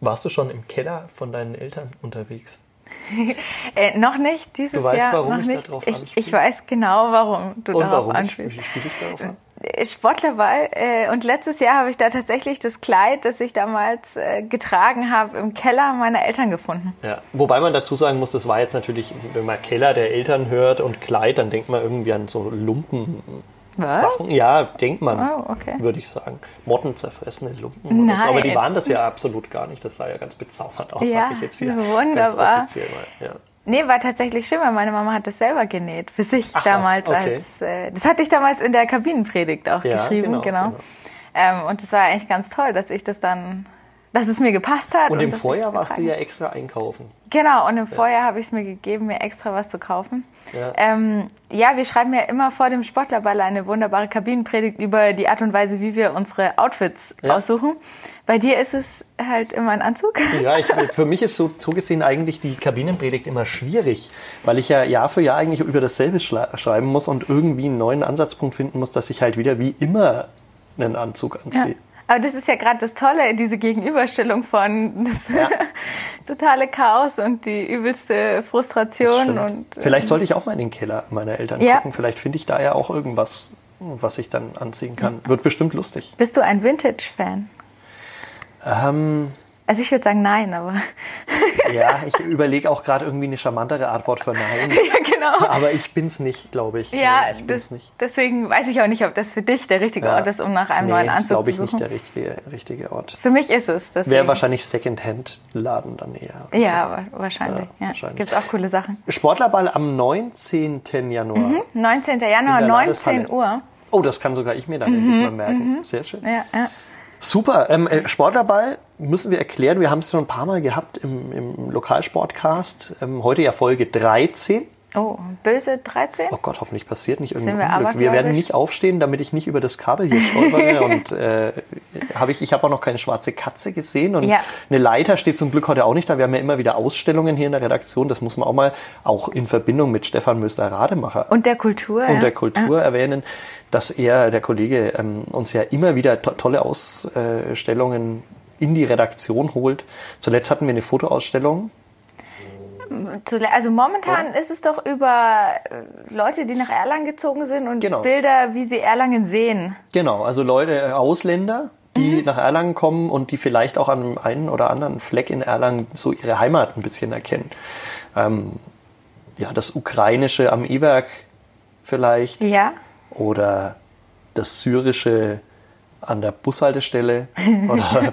Warst du schon im Keller von deinen Eltern unterwegs? äh, noch nicht dieses Du weißt, Jahr. warum noch ich nicht. darauf ich, anspiele? ich weiß genau, warum du Und darauf warum? anspielst. Spiele ich darauf an? Äh, Sportlerball äh, und letztes Jahr habe ich da tatsächlich das Kleid, das ich damals äh, getragen habe, im Keller meiner Eltern gefunden. Ja. Wobei man dazu sagen muss, das war jetzt natürlich, wenn man Keller der Eltern hört und Kleid, dann denkt man irgendwie an so Lumpen. Was? Sachen. Ja, denkt man, Oh, okay. würde ich sagen. Mottenzerfressene Lumpen. Oder so. Aber die Nein. waren das ja absolut gar nicht. Das sah ja ganz bezaubert aus, Ja, sag ich jetzt hier. wunderbar. Ja. Nee, war tatsächlich schön, weil meine Mama hat das selber genäht. Für sich Ach damals okay. als. Äh, das hatte ich damals in der Kabinenpredigt auch Ja, geschrieben, genau, genau. genau. Ähm, und das war eigentlich ganz toll, dass ich das dann. Dass es mir gepasst hat. Und im dass ich's Vorjahr warst du ja extra einkaufen. Genau, und im Vorjahr habe ich es mir gegeben, mir extra was zu kaufen. Ja. Ähm, ja, wir schreiben ja immer vor dem Sportlerball eine wunderbare Kabinenpredigt über die Art und Weise, wie wir unsere Outfits Ja. aussuchen. Bei dir ist es halt immer ein Anzug. Ja, ich, für mich ist so, so gesehen eigentlich die Kabinenpredigt immer schwierig, weil ich ja Jahr für Jahr eigentlich über dasselbe schreiben muss und irgendwie einen neuen Ansatzpunkt finden muss, dass ich halt wieder wie immer einen Anzug Ja. Aber das ist ja gerade das Tolle, diese Gegenüberstellung von das Ja. totale Chaos und die übelste Frustration. Und, äh, Vielleicht sollte ich auch mal in den Keller meiner Eltern Ja. gucken. Vielleicht finde ich da ja auch irgendwas, was ich dann anziehen kann. Wird bestimmt lustig. Bist du ein Vintage-Fan? Ähm, Also ich würde sagen nein, aber ja, ich überlege auch gerade irgendwie eine charmantere Antwort für Nein. ja genau. Aber ich bin's nicht, glaube ich. Ja, nee, ich bin's nicht. deswegen weiß ich auch nicht, ob das für dich der richtige Ja. Ort ist, um nach einem nee, neuen das ist, Anzug glaube zu ich, suchen. nicht der richtige, richtige Ort. Für mich ist es. Wäre wahrscheinlich Secondhand-Laden dann eher. Ja, wa- wahrscheinlich. Ja, Ja, wahrscheinlich. Gibt es auch coole Sachen. Sportlerball am 19. Januar. 19. Januar, In der 19 Landeshalle. Uhr. Oh, das kann sogar ich mir dann endlich mal merken. Sehr schön. Ja, ja. Super. Ähm, äh, Sportlerball müssen wir erklären. Wir haben es schon ein paar Mal gehabt im, im Lokalsportcast. Ähm, heute ja Folge 13. Oh, böse 13? Oh Gott, hoffentlich passiert nicht irgendein wir Unglück. Wir werden nicht aufstehen, damit ich nicht über das Kabel hier stolpere. und äh, habe ich, ich habe auch noch keine schwarze Katze gesehen. Und Ja. eine Leiter steht zum Glück heute auch nicht da. Wir haben ja immer wieder Ausstellungen hier in der Redaktion. Das muss man auch mal auch in Verbindung mit Stefan Möster-Rademacher Und der Kultur. und ja. der Kultur erwähnen, dass er, der Kollege, ähm, uns ja immer wieder to tolle Ausstellungen in die Redaktion holt. Zuletzt hatten wir eine Fotoausstellung. Also momentan ist es doch über äh, Leute, die nach Erlangen gezogen sind und Genau. Bilder, wie sie Erlangen sehen. Genau, also Leute, äh, Ausländer, die nach Erlangen kommen und die vielleicht auch an einem einen oder anderen Fleck in Erlangen so ihre Heimat ein bisschen erkennen. Ähm, ja, das Ukrainische am E-Werk vielleicht Ja. oder das Syrische an der Bushaltestelle oder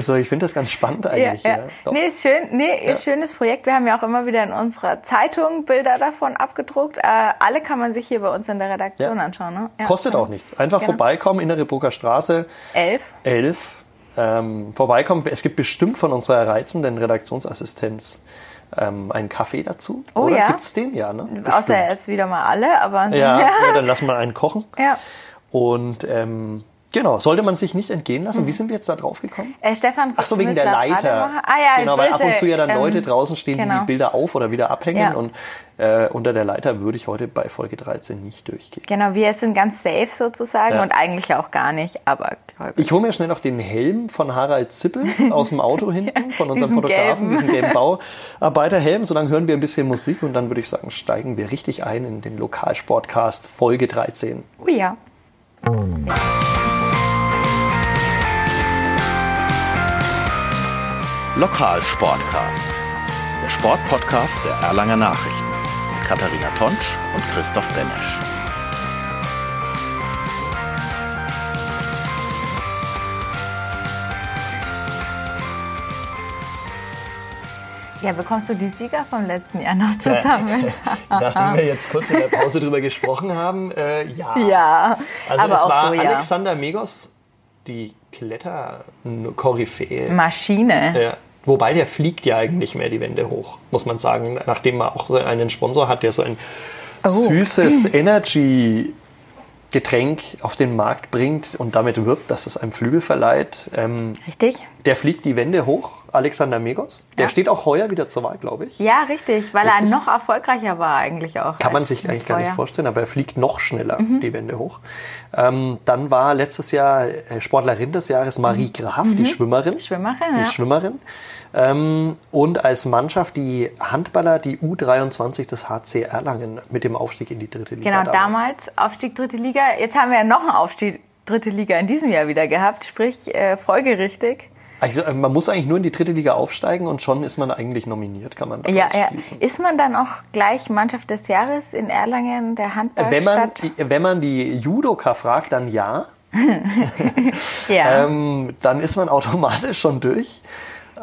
so. Ich finde das ganz spannend Ja, eigentlich. ja. Ja, Doch. Nee, ist schön. Nee, ist schönes Projekt. Wir haben ja auch immer wieder in unserer Zeitung Bilder davon abgedruckt. Äh, alle kann man sich hier bei uns in der Redaktion Ja. anschauen. Ne? Ja. Kostet auch nichts. Einfach Genau. vorbeikommen, Innere Burger Straße Elf. 11. Ähm, vorbeikommen. Es gibt bestimmt von unserer reizenden Redaktionsassistenz ähm, einen Kaffee dazu. Oh Oder ja. gibt's den? Ja, ne? Außer er ist wieder mal alle, aber ansonsten- Ja, ja, dann lassen wir einen kochen. ja. Und ähm, genau, sollte man sich nicht entgehen lassen. Wie sind wir jetzt da drauf gekommen? Äh, Stefan Ach so, wegen der Leiter. Ah ja, genau, weil ab und zu ja dann ähm, Leute draußen stehen, die genau. die Bilder auf oder wieder abhängen. Ja. Und äh, unter der Leiter würde ich heute bei Folge 13 nicht durchgehen. Genau, wir sind ganz safe sozusagen Ja. und eigentlich auch gar nicht, aber glaube ich. Ich hole mir schnell noch den Helm von Harald Zippel aus dem Auto hinten, von unserem diesen Fotografen, gelben. diesen gelben Bauarbeiterhelm. So lange hören wir ein bisschen Musik und dann würde ich sagen, steigen wir richtig ein in den Lokalsportcast Folge 13. Oh ja. Lokalsportcast. Der Sportpodcast der Erlanger Nachrichten. Mit Katharina Tonsch und Christoph Benesch. Ja, bekommst du die Sieger vom letzten Jahr noch zusammen? Nachdem wir jetzt kurz in der Pause drüber gesprochen haben, äh, ja. ja, Also aber es auch war so, ja. Alexander Megos, die Kletter-Koryphäe. Maschine. Ja. Wobei der fliegt ja eigentlich mehr die Wände hoch, muss man sagen. Nachdem man auch einen Sponsor hat, der so ein Oh. süßes Energy-Getränk auf den Markt bringt und damit wirbt, dass es einem Flügel verleiht. Ähm, Richtig? der fliegt die Wände hoch. Alexander Megos. Der Ja. steht auch heuer wieder zur Wahl, glaube ich. Ja, richtig, weil er noch erfolgreicher war eigentlich auch. Kann man sich eigentlich gar nicht vorstellen, aber er fliegt noch schneller Mhm. die Wände hoch. Ähm, dann war letztes Jahr äh, Sportlerin des Jahres Marie Graf, die Schwimmerin. Mhm. Schwimmerin, Die ja. Schwimmerin. Ähm, und als Mannschaft die Handballer, die U23 des HC Erlangen mit dem Aufstieg in die dritte Liga. Genau, damals Aufstieg dritte Liga. Jetzt haben wir ja noch einen Aufstieg dritte Liga in diesem Jahr wieder gehabt, sprich äh, folgerichtig. Also, äh, man muss eigentlich nur in die dritte Liga aufsteigen und schon ist man eigentlich nominiert, kann man Ja, ja. Ist man dann auch gleich Mannschaft des Jahres in Erlangen, der Handballstadt? Wenn man, die, wenn man die Judoka fragt, dann ja. ja. Ähm, dann ist man automatisch schon durch.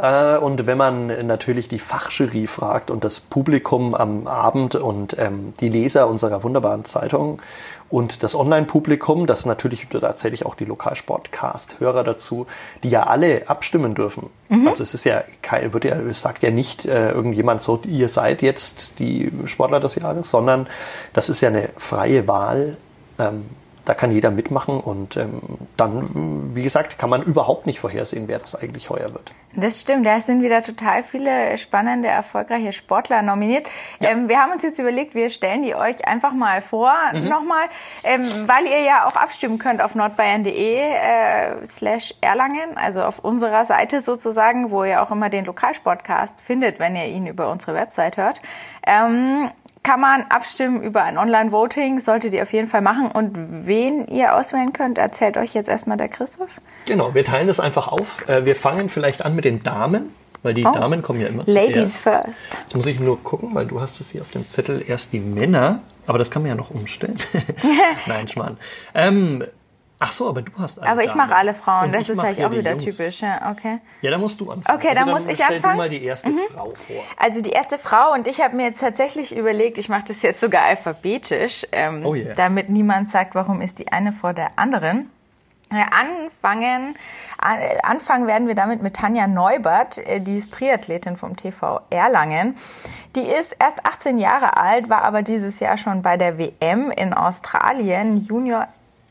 Äh, und wenn man natürlich die Fachjury fragt und das Publikum am Abend und ähm, die Leser unserer wunderbaren Zeitung und das Online-Publikum, das natürlich tatsächlich auch die Lokalsportcast-Hörer dazu, die ja alle abstimmen dürfen. Also es ist ja kein, wird ja, es sagt ja nicht äh, irgendjemand so, ihr seid jetzt die Sportler des Jahres, sondern das ist ja eine freie Wahl. Ähm, da kann jeder mitmachen und ähm, dann, wie gesagt, kann man überhaupt nicht vorhersehen, wer das eigentlich heuer wird. Das stimmt, da sind wieder total viele spannende, erfolgreiche Sportler nominiert. Ähm, wir haben uns jetzt überlegt, wir stellen die euch einfach mal vor, nochmal, ähm, weil ihr ja auch abstimmen könnt auf nordbayern.de äh, slash Erlangen, also auf unserer Seite sozusagen, wo ihr auch immer den Lokalsportcast findet, wenn ihr ihn über unsere Website hört. Ähm, kann man abstimmen über ein Online-Voting, solltet ihr auf jeden Fall machen. Und wen ihr auswählen könnt, erzählt euch jetzt erstmal der Christoph. Genau, wir teilen das einfach auf. Äh, wir fangen vielleicht an mit den Damen, weil die Oh. Damen kommen ja immer Ladies zuerst. first. Jetzt muss ich nur gucken, weil du hast es hier auf dem Zettel erst die Männer, aber das kann man ja noch umstellen. Nein, Schmarrn. Ähm, ach so, aber du hast alle Aber ich mache alle Frauen, Und das ist hier auch wieder Jungs. typisch. Ja, okay. Ja, da musst du anfangen. Okay, dann muss dann ich stell anfangen? Mhm. du mal die erste Frau vor. Also die erste Frau und ich habe mir jetzt tatsächlich überlegt, ich mache das jetzt sogar alphabetisch, ähm, Oh yeah. damit niemand sagt, warum ist die eine vor der anderen. Äh, Anfangen, an, äh, anfangen werden wir damit mit Tanja Neubert, äh, die ist Triathletin vom TV Erlangen. Die ist erst 18 Jahre alt, war aber dieses Jahr schon bei der WM in Australien, Junior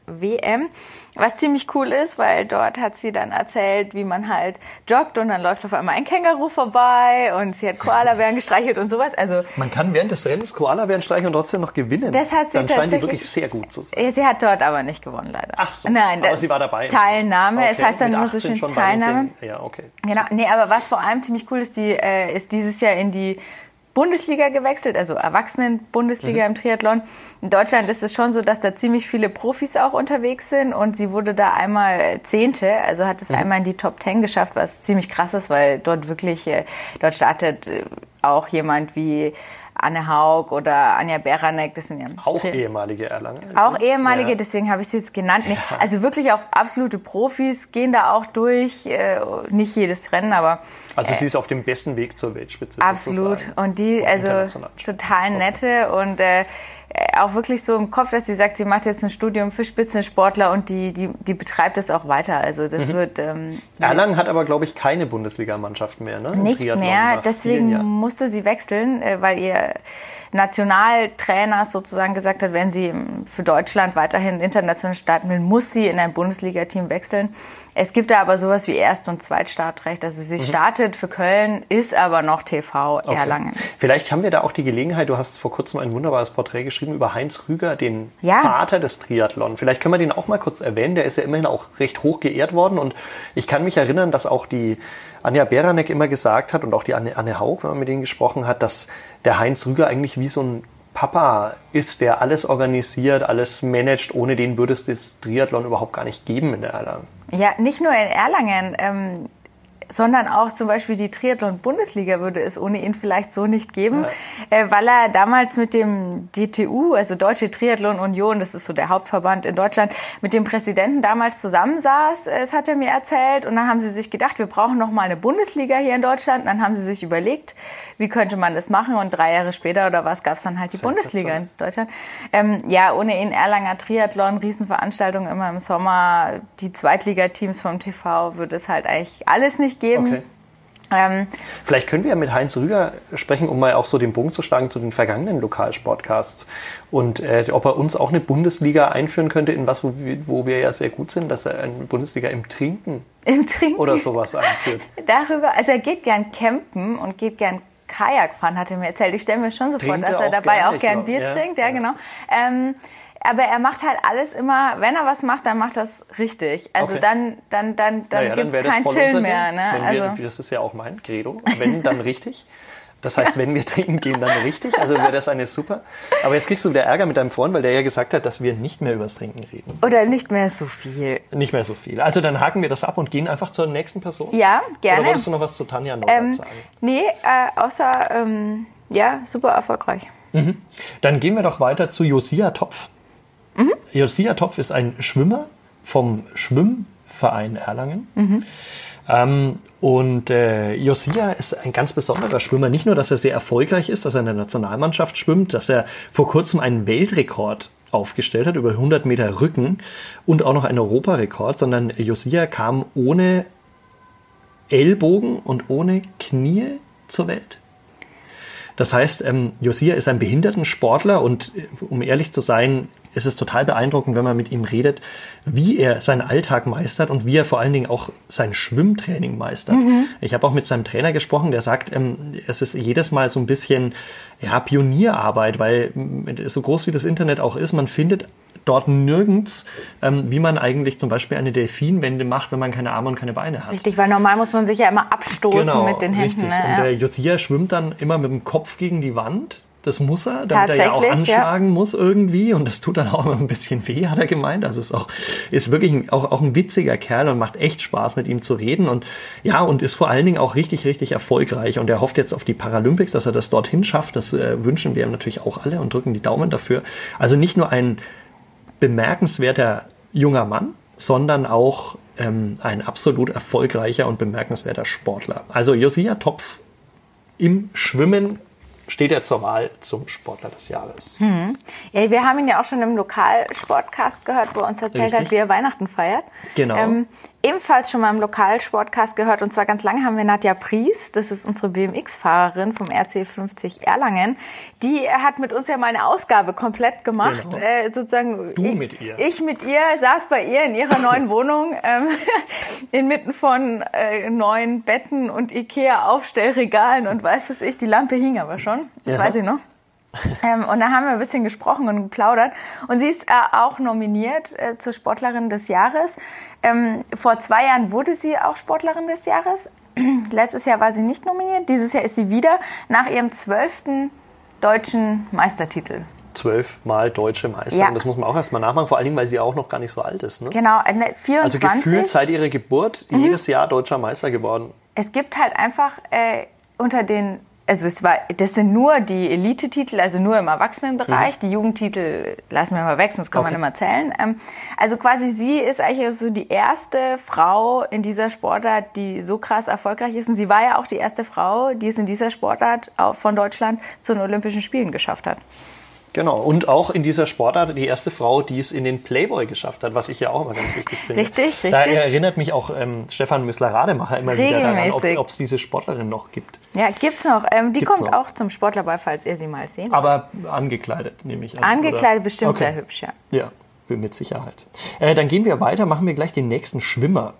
WM, was ziemlich cool ist, weil dort hat sie dann erzählt, wie man halt joggt und dann läuft auf einmal ein Känguru vorbei und sie hat Koalabären gestreichelt und sowas. Also Man kann während des Rennens Koala-Bären streichen und trotzdem noch gewinnen. Das hat sie Dann scheint tatsächlich- wirklich sehr gut zu sein. sie hat dort aber nicht gewonnen, leider. Ach so, Nein, aber sie war dabei. Teilnahme, es Okay, heißt dann immer so 18 schön Teilnahme. Ja, okay. Genau, nee, aber was vor allem ziemlich cool ist, die äh, ist dieses Jahr in die Bundesliga gewechselt, also Erwachsenen-Bundesliga Mhm. im Triathlon. In Deutschland ist es schon so, dass da ziemlich viele Profis auch unterwegs sind und sie wurde da einmal Zehnte, also hat Mhm. es einmal in die Top Ten geschafft, was ziemlich krass ist, weil dort wirklich, äh, dort startet äh, auch jemand wie Anne Haug oder Anja Beranek, das sind ja Auch Tri- ehemalige Erlangen. auch ehemalige, Ja. deswegen habe ich sie jetzt genannt. Nee, Also wirklich auch absolute Profis gehen da auch durch. Äh, nicht jedes Rennen, aber Also sie ist auf dem besten Weg zur Weltspitze. absolut. Und die, also total nette und äh, äh, auch wirklich so im Kopf, dass sie sagt, sie macht jetzt ein Studium für Spitzensportler und die, die, die betreibt das auch weiter. Also Mhm. das wird ähm, Erlangen hat aber, glaube ich, keine Bundesligamannschaft mehr. Ne? nicht mehr. Deswegen musste sie wechseln, äh, weil ihr Nationaltrainer sozusagen gesagt hat, wenn sie ähm, für Deutschland weiterhin international starten will, muss sie in ein Bundesliga-Team wechseln. Es gibt da aber sowas wie Erst- und Zweitstartrecht. Also sie startet für Köln, ist aber noch TV Mhm. Okay. Erlangen. Vielleicht haben wir da auch die Gelegenheit, du hast vor kurzem ein wunderbares Porträt geschrieben über Heinz Rüger, den Ja. Vater des Triathlon. Vielleicht können wir den auch mal kurz erwähnen. Der ist ja immerhin auch recht hoch geehrt worden. Und ich kann mich erinnern, dass auch die Anja Beranek immer gesagt hat und auch die Anne, Anne Haug, wenn man mit denen gesprochen hat, dass der Heinz Rüger eigentlich wie so ein Papa ist, der alles organisiert, alles managt. Ohne den würde es das Triathlon überhaupt gar nicht geben in der Erlangen. Ja, nicht nur in Erlangen, ähm, sondern auch zum Beispiel die Triathlon-Bundesliga würde es ohne ihn vielleicht so nicht geben, äh, weil er damals mit dem DTU, also Deutsche Triathlon Union, das ist so der Hauptverband in Deutschland, mit dem Präsidenten damals zusammensaß, das hat er mir erzählt. Und dann haben sie sich gedacht, wir brauchen noch mal eine Bundesliga hier in Deutschland. Und dann haben sie sich überlegt, wie könnte man das machen? Und drei Jahre später oder was gab es dann halt die Bundesliga in Deutschland. Ähm, ja, ohne ihn Erlanger Triathlon, Riesenveranstaltungen immer im Sommer, die Zweitligateams vom TV würde es halt eigentlich alles nicht geben. Okay. Ähm, Vielleicht können wir ja mit Heinz Rüger sprechen, um mal auch so den Bogen zu schlagen zu den vergangenen Lokalsportcasts. Und äh, ob er uns auch eine Bundesliga einführen könnte, in was, wo wir, wo wir ja sehr gut sind, dass er eine Bundesliga im Trinken, Im Trinken oder sowas einführt. darüber, also er geht gern campen und geht gern Kajak fahren, hat er mir erzählt. Ich stelle mir schon so vor, dass er dabei gerne, auch gern glaub, Bier ja. trinkt, ja, Ja. genau. Ähm, aber er macht halt alles immer, wenn er was macht, dann macht das richtig. Also Okay. dann, dann, dann, dann Naja, gibt es kein Chill mehr. Ne? Also, wir, das ist ja auch mein Credo. Wenn, dann richtig. Das heißt, wenn wir trinken gehen, dann richtig. Also wäre das eine super. Aber jetzt kriegst du wieder Ärger mit deinem Freund, weil der ja gesagt hat, dass wir nicht mehr übers Trinken reden. oder nicht mehr so viel. Nicht mehr so viel. Also dann haken wir das ab und gehen einfach zur nächsten Person. Ja, Oder gerne. wolltest du noch was zu Tanja Neubert Ähm, sagen? nee, äh, außer, ähm, ja, super erfolgreich. Dann gehen wir doch weiter zu Josia Topf. Mhm. Josia Topf ist ein Schwimmer vom Schwimmverein Erlangen. Ähm, und äh, Josia ist ein ganz besonderer Schwimmer. Nicht nur, dass er sehr erfolgreich ist, dass er in der Nationalmannschaft schwimmt, dass er vor kurzem einen Weltrekord aufgestellt hat über 100 Meter Rücken und auch noch einen Europarekord, sondern Josia kam ohne Ellbogen und ohne Knie zur Welt. Das heißt, ähm, Josia ist ein Behindertensportler und äh, um ehrlich zu sein, ist es total beeindruckend, wenn man mit ihm redet, wie er seinen Alltag meistert und wie er vor allen Dingen auch sein Schwimmtraining meistert. Ich habe auch mit seinem Trainer gesprochen, der sagt, ähm, es ist jedes Mal so ein bisschen ja, Pionierarbeit, weil mm, so groß wie das Internet auch ist, man findet dort nirgends, ähm, wie man eigentlich zum Beispiel eine Delfinwende macht, wenn man keine Arme und keine Beine hat. Richtig, weil normal muss man sich ja immer abstoßen mit den Händen. Genau, Richtig. Ne? Und Ja. der Josia schwimmt dann immer mit dem Kopf gegen die Wand. Das muss er, damit er ja auch Tatsächlich, ja. anschlagen muss irgendwie. Und das tut dann auch immer ein bisschen weh, hat er gemeint. Also ist auch, ist wirklich ein, auch, auch ein witziger Kerl und macht echt Spaß, mit ihm zu reden. Und ja, und ist vor allen Dingen auch richtig, richtig erfolgreich. Und er hofft jetzt auf die Paralympics, dass er das dorthin schafft. Das äh, wünschen wir ihm natürlich auch alle und drücken die Daumen dafür. Also nicht nur ein bemerkenswerter junger Mann, sondern auch ähm, ein absolut erfolgreicher und bemerkenswerter Sportler. Also Josia Topf im Schwimmen steht er zur Wahl zum Sportler des Jahres. Ja, wir haben ihn ja auch schon im Lokalsportcast gehört, wo er uns erzählt Richtig. hat, wie er Weihnachten feiert. Genau. Ähm, ebenfalls schon mal im Lokalsportcast gehört und zwar ganz lange haben wir Nadja Pries, das ist unsere BMX-Fahrerin vom RC50 Erlangen. Die hat mit uns ja mal eine Ausgabe komplett gemacht. Genau. Äh, sozusagen Du ich, mit ihr. Ich mit ihr, saß bei ihr in ihrer neuen Wohnung ähm, inmitten von äh, neuen Betten und Ikea-Aufstellregalen und weiß was ich, die Lampe hing aber schon, das Ja. weiß ich noch. Ähm, und da haben wir ein bisschen gesprochen und geplaudert. Und sie ist äh, auch nominiert äh, zur Sportlerin des Jahres. Ähm, vor zwei Jahren wurde sie auch Sportlerin des Jahres. Letztes Jahr war sie nicht nominiert. Dieses Jahr ist sie wieder nach ihrem zwölften deutschen Meistertitel. Zwölfmal deutsche Meisterin, Ja. das muss man auch erstmal nachmachen, vor allen Dingen, weil sie auch noch gar nicht so alt ist. Ne? Genau, äh, ne, 24. Also gefühlt seit ihrer Geburt Mhm. jedes Jahr deutscher Meister geworden. es gibt halt einfach äh, unter den, also es war, das sind nur die Elite-Titel, also nur im Erwachsenenbereich. Die Jugendtitel lassen wir mal weg, sonst kann Mhm. Okay. man immer zählen. Ähm, also quasi sie ist eigentlich so die erste Frau in dieser Sportart, die so krass erfolgreich ist. Und sie war ja auch die erste Frau, die es in dieser Sportart auch von Deutschland zu den Olympischen Spielen geschafft hat. Genau. Und auch in dieser Sportart die erste Frau, die es in den Playboy geschafft hat, was ich ja auch immer ganz wichtig finde. Richtig, Da richtig. erinnert mich auch ähm, Stefan Müssler-Rademacher immer wieder daran, ob Regelmäßig. es diese Sportlerin noch gibt. Ja, gibt's noch. Ähm, die Gibt's kommt noch. auch zum Sportlerball, falls ihr sie mal sehen. Aber angekleidet, nehme ich an. Angekleidet oder? bestimmt Okay. sehr hübsch, ja. Ja, mit Sicherheit. Äh, dann gehen wir weiter, machen wir gleich den nächsten Schwimmer.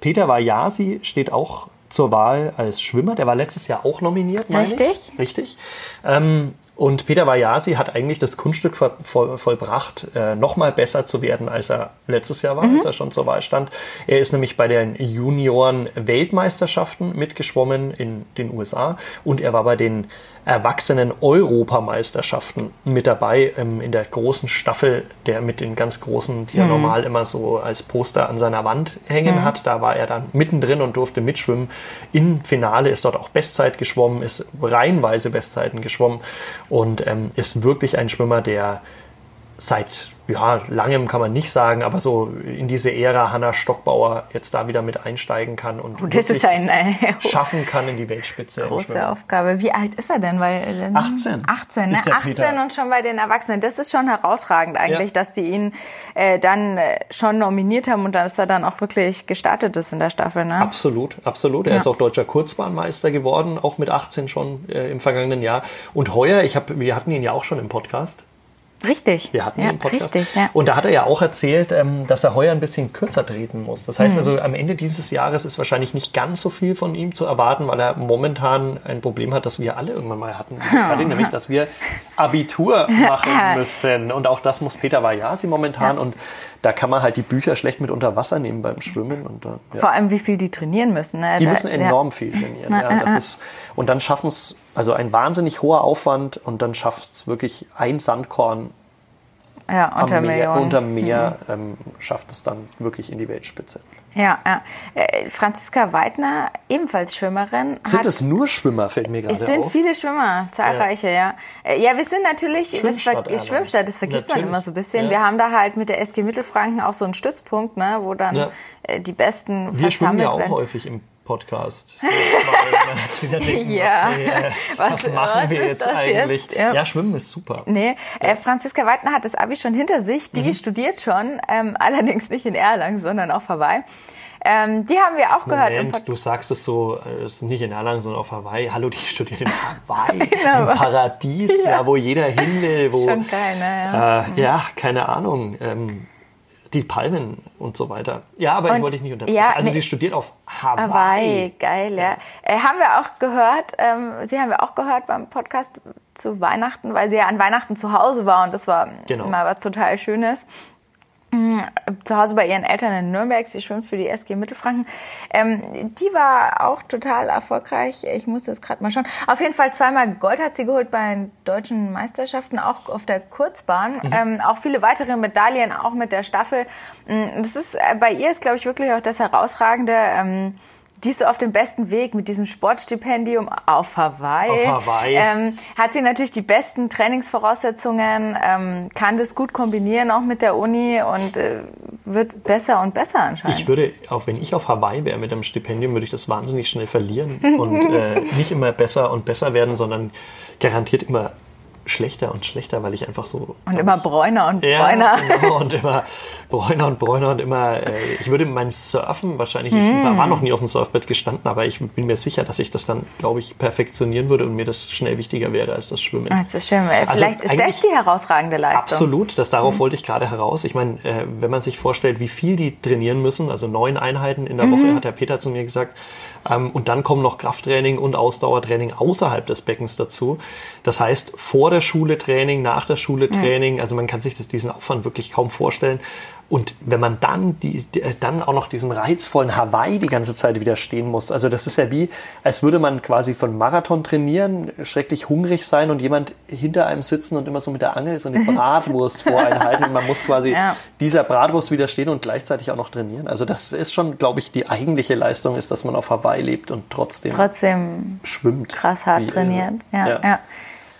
Peter Vajasi steht auch zur Wahl als Schwimmer. Der war letztes Jahr auch nominiert, meine Richtig. ich. Richtig. Ähm, und Peter Vajasi hat eigentlich das Kunststück voll, voll, vollbracht, äh, nochmal besser zu werden, als er letztes Jahr war, als er schon zur Wahl stand. Er ist nämlich bei den Junioren-Weltmeisterschaften mitgeschwommen in den USA und er war bei den Erwachsenen-Europameisterschaften mit dabei ähm, in der großen Staffel, der mit den ganz großen, die er normal immer so als Poster an seiner Wand hängen hat. Da war er dann mittendrin und durfte mitschwimmen. Im Finale ist dort auch Bestzeit geschwommen, ist reihenweise Bestzeiten geschwommen und ähm, ist wirklich ein Schwimmer, der seit ja, langem kann man nicht sagen, aber so in diese Ära Hanna Stockbauer jetzt da wieder mit einsteigen kann und, und das ist ein, äh, schaffen kann in die Weltspitze. Große Aufgabe. Wie alt ist er denn? Weil, 18. 18, ne? 18 und schon bei den Erwachsenen. Das ist schon herausragend eigentlich, ja. dass die ihn äh, dann äh, schon nominiert haben und dass er dann auch wirklich gestartet ist in der Staffel. Ne? Absolut, absolut. Er ja. ist auch deutscher Kurzbahnmeister geworden, auch mit 18 schon äh, im vergangenen Jahr. Und heuer, ich hab, wir hatten ihn ja auch schon im Podcast. Richtig. Wir hatten ja, den Podcast. Richtig, ja. Und da hat er ja auch erzählt, ähm, dass er heuer ein bisschen kürzer treten muss. Das heißt mhm. also, am Ende dieses Jahres ist wahrscheinlich nicht ganz so viel von ihm zu erwarten, weil er momentan ein Problem hat, das wir alle irgendwann mal hatten. Oh. Nämlich, dass wir Abitur machen müssen. Und auch das muss Peter Vajasi momentan. Ja. Und da kann man halt die Bücher schlecht mit unter Wasser nehmen beim Schwimmen. Und, ja. Vor allem, wie viel die trainieren müssen. Ne? Die müssen enorm viel trainieren. Ja, das ist, und dann schaffen es, also ein wahnsinnig hoher Aufwand und dann schafft es wirklich ein Sandkorn ja, unter Meer, unter Meer mhm. ähm, schafft es dann wirklich in die Weltspitze. Ja, ja. Äh, Franziska Weidner, ebenfalls Schwimmerin. Sind es nur Schwimmer, fällt mir gerade auf. Es sind viele Schwimmer, zahlreiche, ja. Ja, äh, ja wir sind natürlich Schwimmstadt, das, Schwimmstadt, das vergisst natürlich. man immer so ein bisschen. Ja. Wir haben da halt mit der SG Mittelfranken auch so einen Stützpunkt, ne, wo dann ja. Äh, die Besten Wir schwimmen ja auch werden. häufig im Podcast. denken, ja, okay, äh, was, was, machen wir jetzt eigentlich? Jetzt? Ja. ja. Schwimmen ist super. Nee, äh, Franziska Weidner hat das Abi schon hinter sich. Die mhm. studiert schon, ähm, allerdings nicht in Erlangen, sondern auf Hawaii. Ähm, die haben wir auch Moment, gehört. du sagst es so, äh, es ist nicht in Erlangen, sondern auf Hawaii. Hallo, die studiert in Hawaii, im Paradies, ja. ja. wo jeder hin will. Wo, Schon keiner, ja. Äh, ja, keine Ahnung. Ähm, die Palmen und so weiter. Ja, aber und, ich wollte dich nicht unterbrechen. Ja, also sie studiert auf Hawaii. Hawaii, geil, ja. Äh, haben wir auch gehört, ähm, sie haben wir auch gehört beim Podcast zu Weihnachten, weil sie ja an Weihnachten zu Hause war und das war genau. mal was total Schönes. Mm, zu Hause bei ihren Eltern in Nürnberg. Sie schwimmt für die SG Mittelfranken. Ähm, die war auch total erfolgreich. Ich muss das gerade mal schauen. Auf jeden Fall zweimal Gold hat sie geholt bei den deutschen Meisterschaften, auch auf der Kurzbahn. Mhm. Ähm, auch viele weitere Medaillen, auch mit der Staffel. Mm, das ist äh, bei ihr ist, glaube ich, wirklich auch das Herausragende. Ähm, die ist so auf dem besten Weg mit diesem Sportstipendium auf Hawaii. Auf Hawaii. Ähm, hat sie natürlich die besten Trainingsvoraussetzungen, ähm, kann das gut kombinieren auch mit der Uni und äh, wird besser und besser anscheinend. Ich würde, auch wenn ich auf Hawaii wäre mit einem Stipendium, würde ich das wahnsinnig schnell verlieren und äh, nicht immer besser und besser werden, sondern garantiert immer schlechter und schlechter, weil ich einfach so. Und immer bräuner und ja, bräuner. Genau, und immer bräuner und bräuner und immer. Äh, ich würde mein Surfen wahrscheinlich, mm. ich war noch nie auf dem Surfbrett gestanden, aber ich bin mir sicher, dass ich das dann, glaube ich, perfektionieren würde und mir das schnell wichtiger wäre als das Schwimmen. Als das Schwimmen. Also Vielleicht ist das die herausragende Leistung. Absolut, das, darauf mm. wollte ich gerade heraus. Ich meine, äh, wenn man sich vorstellt, wie viel die trainieren müssen, also neun Einheiten in der mm. Woche, hat der Peter zu mir gesagt, ähm, und dann kommen noch Krafttraining und Ausdauertraining außerhalb des Beckens dazu. Das heißt, vor der Schule Training, nach der Schule Training, also man kann sich das, diesen Aufwand wirklich kaum vorstellen. Und wenn man dann, die, äh, dann auch noch diesem reizvollen Hawaii die ganze Zeit widerstehen muss, also das ist ja wie, als würde man quasi von Marathon trainieren, schrecklich hungrig sein und jemand hinter einem sitzen und immer so mit der Angel so eine Bratwurst voreinhalten und man muss quasi ja. dieser Bratwurst widerstehen und gleichzeitig auch noch trainieren. Also das ist schon, glaube ich, die eigentliche Leistung ist, dass man auf Hawaii lebt und trotzdem, trotzdem schwimmt. Krass hart trainiert. ja. ja. ja.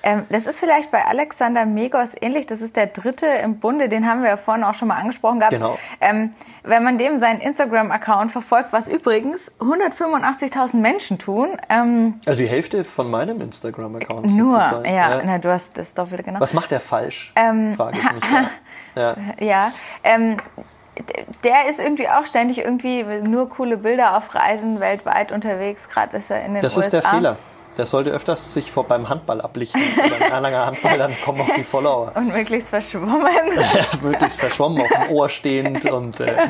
Ähm, das ist vielleicht bei Alexander Megos ähnlich. Das ist der dritte im Bunde, den haben wir ja vorhin auch schon mal angesprochen gehabt. Genau. Ähm, wenn man dem seinen Instagram-Account verfolgt, was übrigens 185.000 Menschen tun. Ähm, also die Hälfte von meinem Instagram-Account. Nur, ja, ja. Na, du hast das Doppelte genau. Was macht der falsch? Ähm, Frage ich mich. Ja. ja ähm, der ist irgendwie auch ständig irgendwie nur coole Bilder auf Reisen weltweit unterwegs. Gerade ist er in den das USA. Das ist der Fehler. Der sollte öfters sich vor, beim Handball ablichten. beim Erlanger Handball, dann kommen auch die Follower. Und möglichst verschwommen. möglichst verschwommen, auf dem Ohr stehend und äh,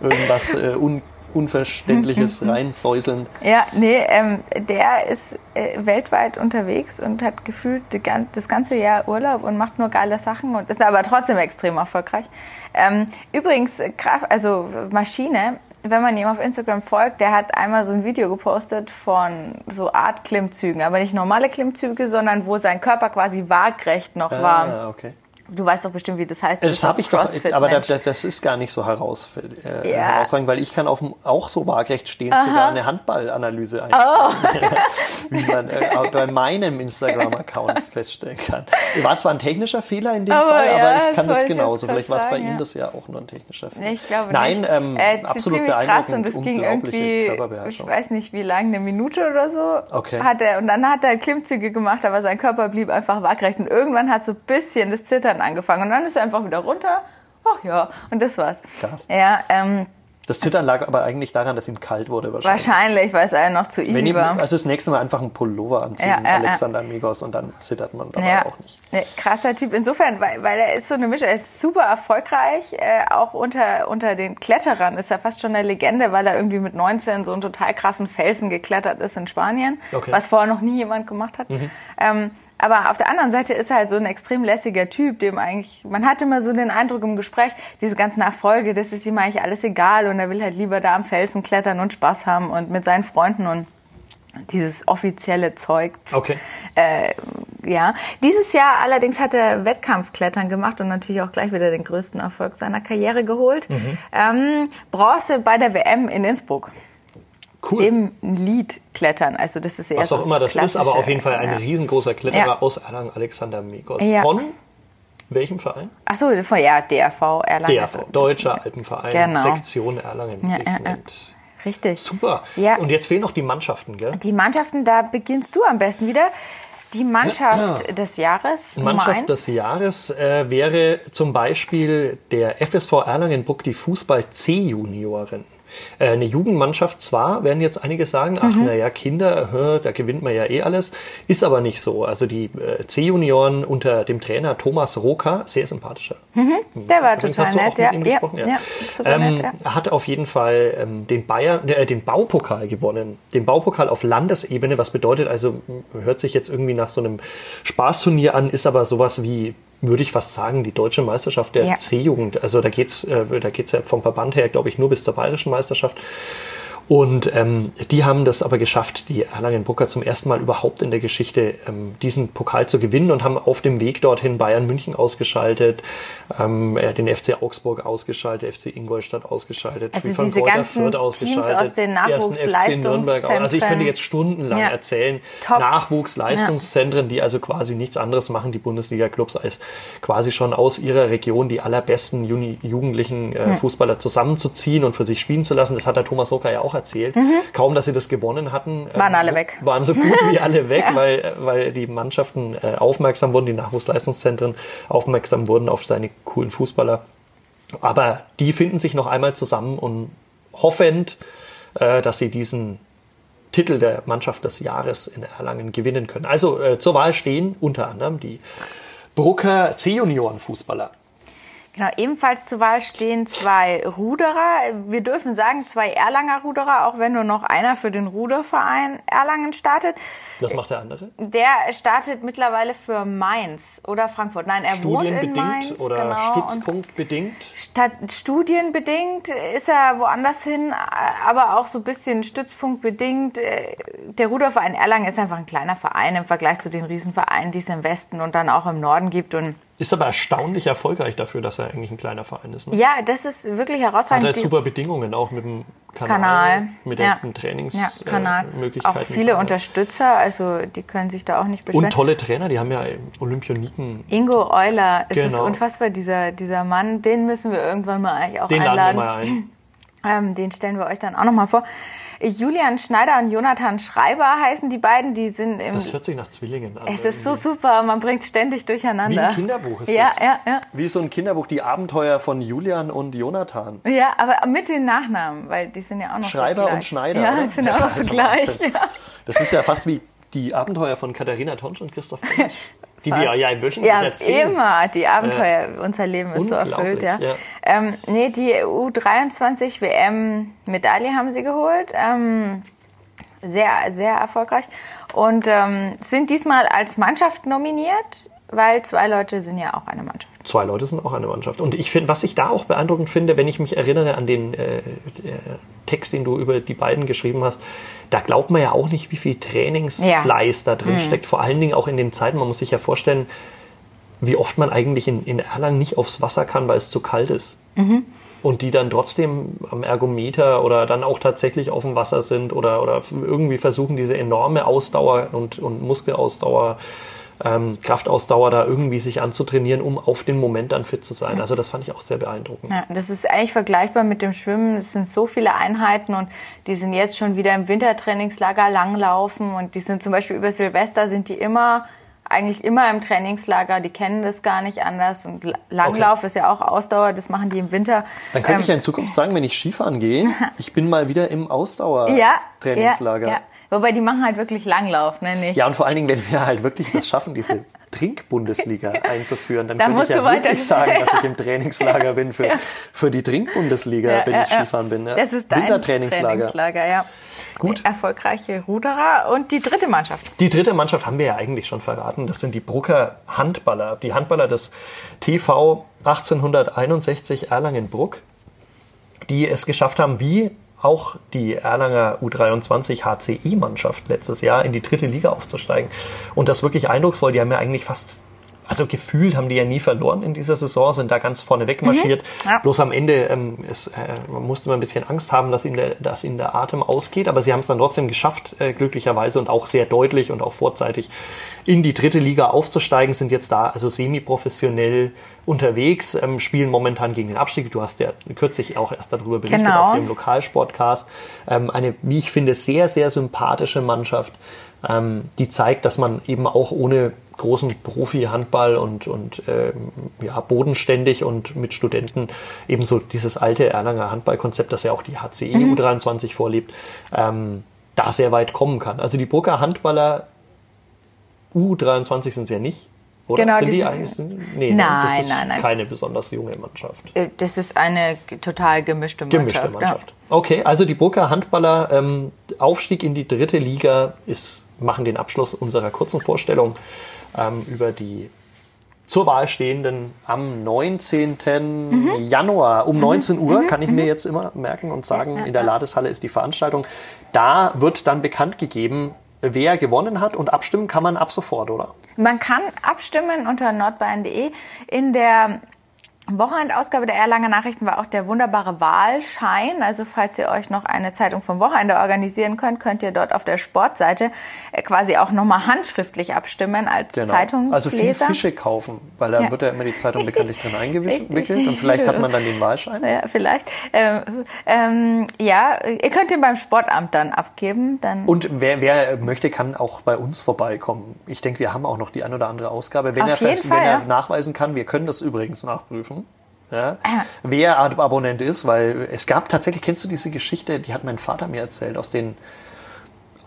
irgendwas äh, un Unverständliches reinsäuseln. Ja, nee, ähm, der ist äh, weltweit unterwegs und hat gefühlt die, das ganze Jahr Urlaub und macht nur geile Sachen und ist aber trotzdem extrem erfolgreich. Ähm, übrigens, Kraft, also Maschine, wenn man ihm auf Instagram folgt, der hat einmal so ein Video gepostet von so Art Klimmzügen, aber nicht normale Klimmzüge, sondern wo sein Körper quasi waagrecht noch ah, war. Okay. Du weißt doch bestimmt, wie das heißt. Das habe ich doch, aber das, das, ist gar nicht so heraus, äh, ja. herausragend, weil ich kann auf auch so waagrecht stehen Aha. sogar eine Handballanalyse einstellen, oh. wie man äh, bei meinem Instagram-Account feststellen kann. War zwar ein technischer Fehler in dem aber Fall, ja, aber ich kann das, das genauso. Vielleicht war es bei ja. ihm das ja auch nur ein technischer Fehler. Ich glaube Nein, nicht. Ähm, äh, absolut krass und das ging irgendwie, ich weiß nicht wie lange, eine Minute oder so. Okay. Hat er, und dann hat er Klimmzüge gemacht, aber sein Körper blieb einfach waagrecht und irgendwann hat so ein bisschen das Zittern angefangen und dann ist er einfach wieder runter. Ach ja, und das war's. Krass. Ja, ähm, das Zittern lag aber eigentlich daran, dass ihm kalt wurde wahrscheinlich. Wahrscheinlich, weil es einem noch zu easy ihm, war. Also das nächste Mal einfach einen Pullover anziehen, ja, ja, Alexander. Migos, und dann zittert man dabei ja. auch nicht. Krasser Typ. Insofern, weil, weil er ist so eine Mischung, er ist super erfolgreich, äh, auch unter, unter den Kletterern ist er fast schon eine Legende, weil er irgendwie mit 19 so einen total krassen Felsen geklettert ist in Spanien, okay. was vorher noch nie jemand gemacht hat. Mhm. Ähm, aber auf der anderen Seite ist er halt so ein extrem lässiger Typ, dem eigentlich, man hat immer so den Eindruck im Gespräch, diese ganzen Erfolge, das ist ihm eigentlich alles egal und er will halt lieber da am Felsen klettern und Spaß haben und mit seinen Freunden und dieses offizielle Zeug. Okay. Äh, ja. Dieses Jahr allerdings hat er Wettkampfklettern gemacht und natürlich auch gleich wieder den größten Erfolg seiner Karriere geholt. Mhm. Ähm, Bronze bei der WM in Innsbruck. Cool. Im Lied klettern. Also das ist eher Was auch immer das ist, aber auf jeden Fall ein ja. riesengroßer Kletterer ja. aus Erlangen, Alexander Megos. Ja. Von welchem Verein? Achso, von ja, DRV Erlangen. DRV, also, Deutscher Alpenverein, genau. Sektion Erlangen, wie ja, nennt. Richtig. Super. Ja. Und jetzt fehlen noch die Mannschaften, gell? Die Mannschaften, da beginnst du am besten wieder. Die Mannschaft des Jahres. Mannschaft des Jahres äh, wäre zum Beispiel der FSV Erlangenbruck, die Fußball-C-Junioren. Äh, eine Jugendmannschaft zwar, werden jetzt einige sagen, ach mhm. naja, Kinder, hör, da gewinnt man ja eh alles, ist aber nicht so. Also die äh, C-Junioren unter dem Trainer Thomas Roka, sehr sympathischer. Mhm. Der war total hast du nett, ja. Gesprochen? Ja, ja. Ähm, nett, ja. Hat auf jeden Fall ähm, den Bayern, äh, den Baupokal gewonnen. Den Baupokal auf Landesebene, was bedeutet, also hört sich jetzt irgendwie nach so einem Spaßturnier an, ist aber sowas wie würde ich fast sagen, die deutsche Meisterschaft der ja. C-Jugend. Also da geht's, äh, da geht's ja vom Verband her, glaube ich, nur bis zur bayerischen Meisterschaft. Und ähm, die haben das aber geschafft, die Erlangen-Brucker zum ersten Mal überhaupt in der Geschichte ähm, diesen Pokal zu gewinnen und haben auf dem Weg dorthin Bayern München ausgeschaltet, ähm, äh, den FC Augsburg ausgeschaltet, FC Ingolstadt ausgeschaltet, also Spiel diese ganzen Fürth ausgeschaltet, Teams aus den Nachwuchsleistungszentren. Also ich könnte jetzt stundenlang ja. erzählen, Top. Nachwuchsleistungszentren, die also quasi nichts anderes machen, die Bundesliga-Clubs, als quasi schon aus ihrer Region die allerbesten Juni jugendlichen äh, Fußballer zusammenzuziehen und für sich spielen zu lassen. Das hat der Thomas Rocker ja auch erzählt. Mhm. Kaum, dass sie das gewonnen hatten, waren ähm, alle weg. Waren so gut wie alle weg, ja. weil, weil die Mannschaften äh, aufmerksam wurden, die Nachwuchsleistungszentren aufmerksam wurden auf seine coolen Fußballer. Aber die finden sich noch einmal zusammen und hoffend, äh, dass sie diesen Titel der Mannschaft des Jahres in Erlangen gewinnen können. Also äh, zur Wahl stehen unter anderem die Brucker C-Junioren-Fußballer. Genau, ebenfalls zur Wahl stehen zwei Ruderer. Wir dürfen sagen, zwei Erlanger Ruderer, auch wenn nur noch einer für den Ruderverein Erlangen startet. Was macht der andere? Der startet mittlerweile für Mainz oder Frankfurt. Nein, er wohnt in Mainz. oder genau, stützpunktbedingt? Statt studienbedingt ist er woanders hin, aber auch so ein bisschen stützpunktbedingt. Der Ruderverein Erlangen ist einfach ein kleiner Verein im Vergleich zu den Riesenvereinen, die es im Westen und dann auch im Norden gibt und ist aber erstaunlich erfolgreich dafür, dass er eigentlich ein kleiner Verein ist. Ne? Ja, das ist wirklich herausragend. Hat er super Bedingungen auch mit dem Kanal, Kanal. mit ja. den Trainingsmöglichkeiten. Ja, auch viele. Unterstützer, also die können sich da auch nicht beschweren. Und tolle Trainer, die haben ja Olympioniken. Ingo Euler, es genau. ist unfassbar, dieser, dieser Mann, den müssen wir irgendwann mal eigentlich auch den einladen. Den laden wir mal ein. Ähm, den stellen wir euch dann auch nochmal vor. Julian Schneider und Jonathan Schreiber heißen die beiden. Die sind im. Das hört sich nach Zwillingen an. Es ist so super, man bringt es ständig durcheinander. Wie ein Kinderbuch ist ja, das. Ja, ja. Wie so ein Kinderbuch, die Abenteuer von Julian und Jonathan. Ja, aber mit den Nachnamen, weil die sind ja auch noch Schreiber so gleich. und Schneider. Ja, die sind ja, auch noch so gleich. Ja. Das ist ja fast wie die Abenteuer von Katharina Tonsch und Christoph Bench. Die wir ja wöchentlich ja, erzählen. immer. Die Abenteuer, äh, unser Leben ist so erfüllt. Ja. ja. Ähm, nee, die U23 WM-Medaille haben sie geholt. Ähm, sehr, sehr erfolgreich. Und ähm, sind diesmal als Mannschaft nominiert, weil zwei Leute sind ja auch eine Mannschaft. Zwei Leute sind auch eine Mannschaft. Und ich finde, was ich da auch beeindruckend finde, wenn ich mich erinnere an den äh, Text, den du über die beiden geschrieben hast, da glaubt man ja auch nicht, wie viel Trainingsfleiß ja. da drin mhm. steckt. Vor allen Dingen auch in den Zeiten, man muss sich ja vorstellen, wie oft man eigentlich in, in Erlangen nicht aufs Wasser kann, weil es zu kalt ist. Mhm. Und die dann trotzdem am Ergometer oder dann auch tatsächlich auf dem Wasser sind oder, oder irgendwie versuchen, diese enorme Ausdauer und, und Muskelausdauer ähm, Kraftausdauer da irgendwie sich anzutrainieren, um auf den Moment dann fit zu sein. Also das fand ich auch sehr beeindruckend. Ja, das ist eigentlich vergleichbar mit dem Schwimmen. Es sind so viele Einheiten und die sind jetzt schon wieder im Wintertrainingslager langlaufen und die sind zum Beispiel über Silvester sind die immer eigentlich immer im Trainingslager, die kennen das gar nicht anders. Und Langlauf okay. ist ja auch Ausdauer, das machen die im Winter. Dann könnte ähm, ich ja in Zukunft sagen, wenn ich Skifahren gehe, ich bin mal wieder im Ausdauer-Trainingslager. Ja, ja, ja. Wobei die machen halt wirklich Langlauf, ne? Nicht. Ja, und vor allen Dingen, wenn wir halt wirklich das schaffen, diese Trinkbundesliga einzuführen, dann da könnte ich ja wirklich sagen, dass ich im Trainingslager bin für, ja. für die Trinkbundesliga, ja, wenn ja, ich Skifahren bin. Ja. Das ist dein Trainingslager, ja. Gut. Erfolgreiche Ruderer und die dritte Mannschaft. Die dritte Mannschaft haben wir ja eigentlich schon verraten. Das sind die Brucker Handballer. Die Handballer des TV 1861 Erlangen-Bruck, die es geschafft haben, wie auch die Erlanger U23 HCI-Mannschaft letztes Jahr in die dritte Liga aufzusteigen. Und das wirklich eindrucksvoll. Die haben ja eigentlich fast also gefühlt haben die ja nie verloren in dieser Saison, sind da ganz vorne wegmarschiert. Mhm. Ja. Bloß am Ende ähm, ist, äh, man musste man ein bisschen Angst haben, dass ihnen, der, dass ihnen der Atem ausgeht, aber sie haben es dann trotzdem geschafft, äh, glücklicherweise und auch sehr deutlich und auch vorzeitig in die dritte Liga aufzusteigen, sind jetzt da also semi-professionell unterwegs, ähm, spielen momentan gegen den Abstieg. Du hast ja kürzlich auch erst darüber berichtet genau. auf dem Lokalsportcast. Ähm, eine, wie ich finde, sehr, sehr sympathische Mannschaft, ähm, die zeigt, dass man eben auch ohne großen Profi-Handball und, und ähm, ja, bodenständig und mit Studenten ebenso dieses alte Erlanger Handballkonzept, das ja auch die HCE mhm. U23 vorlebt, ähm, da sehr weit kommen kann. Also die Brucker Handballer U23 sind es ja nicht. Oder genau, sind die, eigentlich? Sind, nee, nein, das ist nein, nein. keine besonders junge Mannschaft. Äh, das ist eine total gemischte Mannschaft. Gemischte Mannschaft. Ja. Okay, also die Brucker Handballer, ähm, Aufstieg in die dritte Liga ist, machen den Abschluss unserer kurzen Vorstellung ähm, über die zur Wahl stehenden am 19. Mhm. Januar um 19 mhm. Uhr, mhm. kann ich mir mhm. jetzt immer merken und sagen, in der Ladeshalle ist die Veranstaltung. Da wird dann bekannt gegeben, wer gewonnen hat und abstimmen kann man ab sofort, oder? Man kann abstimmen unter nordbayern.de in der Wochenendausgabe der Erlanger Nachrichten war auch der wunderbare Wahlschein. Also falls ihr euch noch eine Zeitung vom Wochenende organisieren könnt, könnt ihr dort auf der Sportseite äh, quasi auch nochmal handschriftlich abstimmen als genau. Zeitungsleser. Also viel Fische kaufen, weil da ja. wird ja immer die Zeitung bekanntlich drin eingewickelt und vielleicht hat man dann den Wahlschein. Ja, vielleicht. Ähm, ähm, ja, ihr könnt ihn beim Sportamt dann abgeben. Dann und wer, wer möchte, kann auch bei uns vorbeikommen. Ich denke, wir haben auch noch die ein oder andere Ausgabe. Wenn, er, Fall, wenn er ja. nachweisen kann, wir können das übrigens nachprüfen ja, wer Abonnent ist, weil es gab tatsächlich, kennst du diese Geschichte, die hat mein Vater mir erzählt, aus den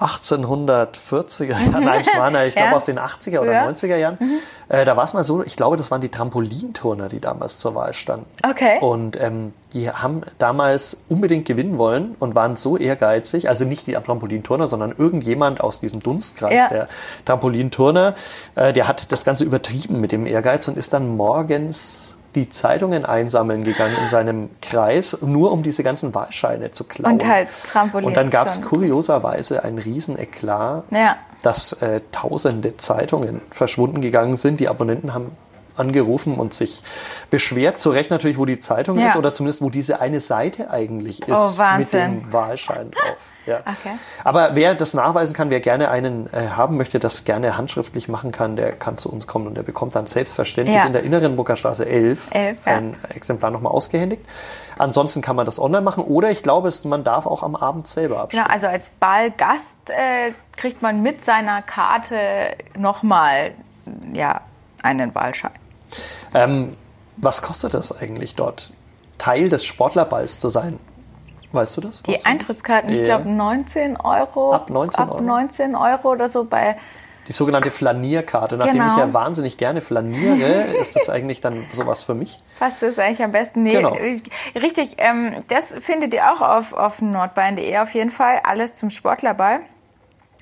1840er Jahren, nein, Schwaner, ich glaube aus den 80er oder ja. 90er Jahren. Mhm. Äh, da war es mal so, ich glaube, das waren die Trampolinturner, die damals zur Wahl standen. Okay. Und ähm, die haben damals unbedingt gewinnen wollen und waren so ehrgeizig, also nicht die Trampolinturner, sondern irgendjemand aus diesem Dunstkreis ja. der Trampolinturner, äh, der hat das Ganze übertrieben mit dem Ehrgeiz und ist dann morgens die Zeitungen einsammeln gegangen in seinem Kreis, nur um diese ganzen Wahlscheine zu klauen. Und halt Trampolin. Und dann gab es kurioserweise ein Rieseneklat, ja. dass äh, tausende Zeitungen verschwunden gegangen sind. Die Abonnenten haben angerufen und sich beschwert, zu Recht natürlich, wo die Zeitung ja. ist oder zumindest wo diese eine Seite eigentlich oh, ist oh, mit dem Wahlschein drauf. Ja. Okay. Aber wer das nachweisen kann, wer gerne einen äh, haben möchte, das gerne handschriftlich machen kann, der kann zu uns kommen und der bekommt dann selbstverständlich ja. in der inneren Burgerstraße 11, 11 ja. ein Exemplar nochmal ausgehändigt. Ansonsten kann man das online machen oder ich glaube, man darf auch am Abend selber abstimmen. Genau, also als Ballgast äh, kriegt man mit seiner Karte nochmal ja, einen Wahlschein. Ähm, was kostet das eigentlich dort, Teil des Sportlerballs zu sein? Weißt du das? Die Eintrittskarten, ich glaube 19 Euro. Ab 19 Euro? Ab 19 Euro oder so bei die sogenannte Flanierkarte. Nachdem genau. ich ja wahnsinnig gerne flaniere, ist das eigentlich dann sowas für mich? Passt das eigentlich am besten? Nee, genau. richtig. Ähm, das findet ihr auch auf, auf nordbayern.de auf jeden Fall. Alles zum Sportlerball.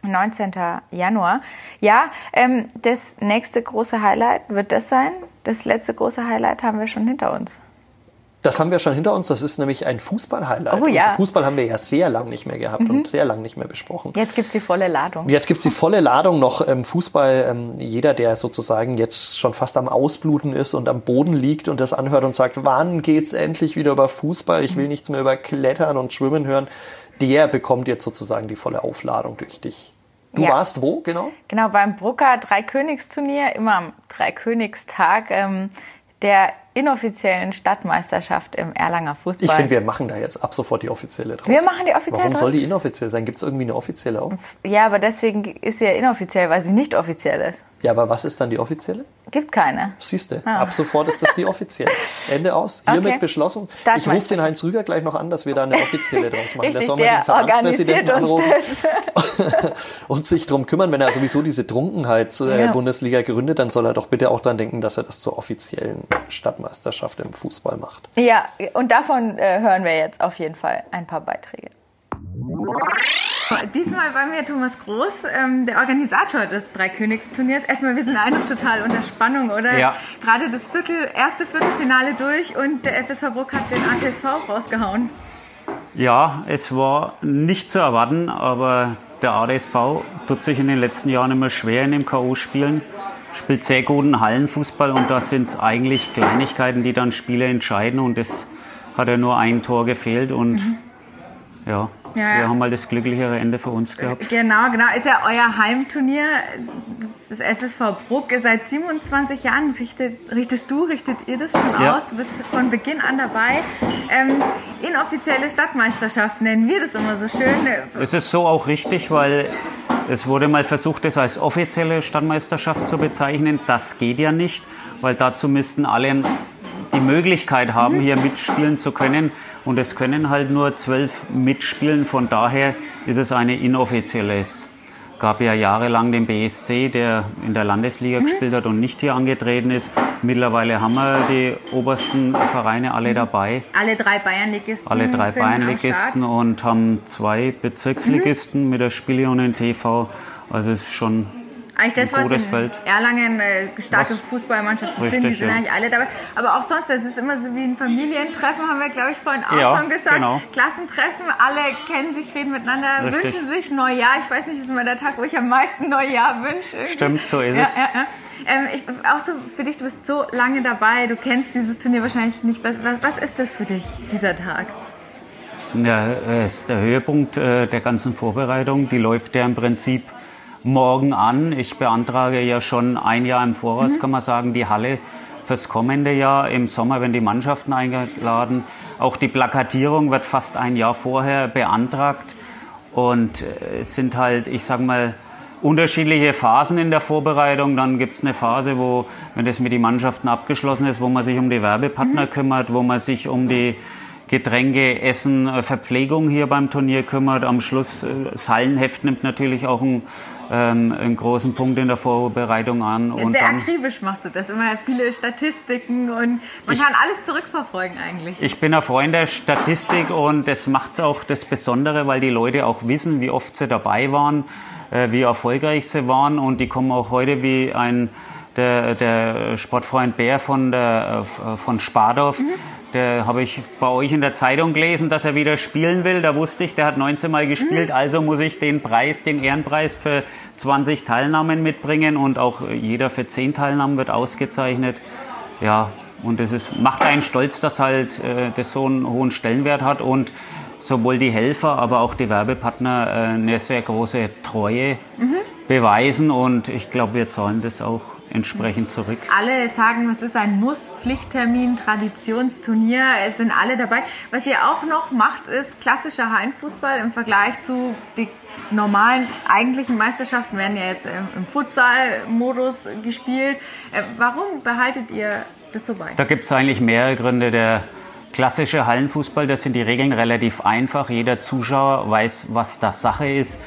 19. Januar. Ja, ähm, das nächste große Highlight wird das sein. Das letzte große Highlight haben wir schon hinter uns. Das haben wir schon hinter uns. Das ist nämlich ein Fußball-Highlight. Oh ja. Fußball haben wir ja sehr lang nicht mehr gehabt mhm. und sehr lang nicht mehr besprochen. Jetzt gibt's die volle Ladung. Jetzt gibt's die volle Ladung noch ähm, Fußball. Ähm, jeder, der sozusagen jetzt schon fast am Ausbluten ist und am Boden liegt und das anhört und sagt, wann geht's endlich wieder über Fußball? Ich will mhm. nichts mehr über Klettern und Schwimmen hören. Der bekommt jetzt sozusagen die volle Aufladung durch dich. Du ja. warst wo genau? Genau, beim Brucker Dreikönigsturnier, immer am Dreikönigstag. Ähm, der inoffiziellen Stadtmeisterschaft im Erlanger Fußball. Ich finde, wir machen da jetzt ab sofort die offizielle draus. Wir machen die offizielle Warum draus? soll die inoffiziell sein? Gibt es irgendwie eine offizielle auch? Ja, aber deswegen ist sie ja inoffiziell, weil sie nicht offiziell ist. Ja, aber was ist dann die offizielle? Gibt keine. Siehst du, ah. ab sofort ist das die offizielle. Ende aus. Hiermit okay. beschlossen. Ich rufe den Heinz Rüger gleich noch an, dass wir da eine offizielle draus machen. Richtig, der soll mal den Vereinspräsidenten anrufen und sich darum kümmern, wenn er sowieso diese Trunkenheits-Bundesliga gründet, dann soll er doch bitte auch daran denken, dass er das zur offiziellen Stadtmeisterschaft im Fußball macht. Ja, und davon äh, hören wir jetzt auf jeden Fall ein paar Beiträge. Diesmal war mir Thomas Groß, ähm, der Organisator des Dreikönigsturniers. Erstmal, wir sind einfach total unter Spannung, oder? Ja. Gerade das Viertel, erste Viertelfinale durch und der FSV Bruck hat den ATSV rausgehauen. Ja, es war nicht zu erwarten, aber der ADSV tut sich in den letzten Jahren immer schwer in dem K.O.-Spielen, spielt sehr guten Hallenfußball und da sind es eigentlich Kleinigkeiten, die dann Spiele entscheiden und es hat ja nur ein Tor gefehlt und mhm. ja, ja, wir haben mal das glücklichere Ende für uns gehabt. Genau, genau. Ist ja euer Heimturnier, das FSV Bruck. Seit 27 Jahren richtet, richtest du, richtet ihr das schon ja. aus. Du bist von Beginn an dabei. Ähm, inoffizielle Stadtmeisterschaft nennen wir das immer so schön. Es ist so auch richtig, weil es wurde mal versucht, das als offizielle Stadtmeisterschaft zu bezeichnen. Das geht ja nicht, weil dazu müssten alle die Möglichkeit haben, hier mitspielen zu können. Und es können halt nur zwölf mitspielen. Von daher ist es eine inoffizielles. Gab ja jahrelang den BSC, der in der Landesliga mhm. gespielt hat und nicht hier angetreten ist. Mittlerweile haben wir die obersten Vereine alle dabei. Alle drei Bayernligisten. Alle drei Bayernligisten und haben zwei Bezirksligisten mhm. mit der Spielunion TV. Also es ist schon eigentlich das, was in. Erlangen äh, starke was? Fußballmannschaften Richtig, sind, die sind ja. eigentlich alle dabei. Aber auch sonst, es ist immer so wie ein Familientreffen, haben wir, glaube ich, vorhin auch ja, schon gesagt. Genau. Klassentreffen, alle kennen sich, reden miteinander, Richtig. wünschen sich Neujahr. Ich weiß nicht, das ist immer der Tag, wo ich am meisten Neujahr wünsche. Irgendwie. Stimmt, so ist ja, es. Ähm, ich, auch so für dich, du bist so lange dabei, du kennst dieses Turnier wahrscheinlich nicht. Was, was, was ist das für dich, dieser Tag? Ja, es ist der Höhepunkt äh, der ganzen Vorbereitung. Die läuft ja im Prinzip morgen an. Ich beantrage ja schon ein Jahr im Voraus, mhm. kann man sagen, die Halle fürs kommende Jahr. Im Sommer werden die Mannschaften eingeladen. Auch die Plakatierung wird fast ein Jahr vorher beantragt. Und äh, es sind halt, ich sag mal, unterschiedliche Phasen in der Vorbereitung. Dann gibt es eine Phase, wo, wenn das mit den Mannschaften abgeschlossen ist, wo man sich um die Werbepartner mhm. kümmert, wo man sich um die Getränke, Essen, äh, Verpflegung hier beim Turnier kümmert. Am Schluss, äh, das Hallenheft nimmt natürlich auch einen, ähm, einen großen Punkt in der Vorbereitung an. Und sehr dann, akribisch machst du das, immer viele Statistiken und man ich, kann alles zurückverfolgen eigentlich. Ich bin ein Freund der Statistik und das macht es auch das Besondere, weil die Leute auch wissen, wie oft sie dabei waren, äh, wie erfolgreich sie waren und die kommen auch heute wie ein der, der Sportfreund Bär von, der, von Spardorf, mhm der habe ich bei euch in der Zeitung gelesen, dass er wieder spielen will. Da wusste ich, der hat 19 Mal gespielt, mhm. also muss ich den Preis, den Ehrenpreis für 20 Teilnahmen mitbringen und auch jeder für 10 Teilnahmen wird ausgezeichnet. Ja, und es ist, macht einen stolz, dass halt äh, das so einen hohen Stellenwert hat und sowohl die Helfer, aber auch die Werbepartner äh, eine sehr große Treue mhm. beweisen und ich glaube, wir zahlen das auch entsprechend zurück. Alle sagen, es ist ein Muss, Pflichttermin, Traditionsturnier, es sind alle dabei. Was ihr auch noch macht, ist klassischer Hallenfußball im Vergleich zu die normalen eigentlichen Meisterschaften werden ja jetzt im Futsal-Modus gespielt. Äh, warum behaltet ihr das so bei? Da gibt es eigentlich mehrere Gründe. Der klassische Hallenfußball, da sind die Regeln relativ einfach. Jeder Zuschauer weiß, was das Sache ist.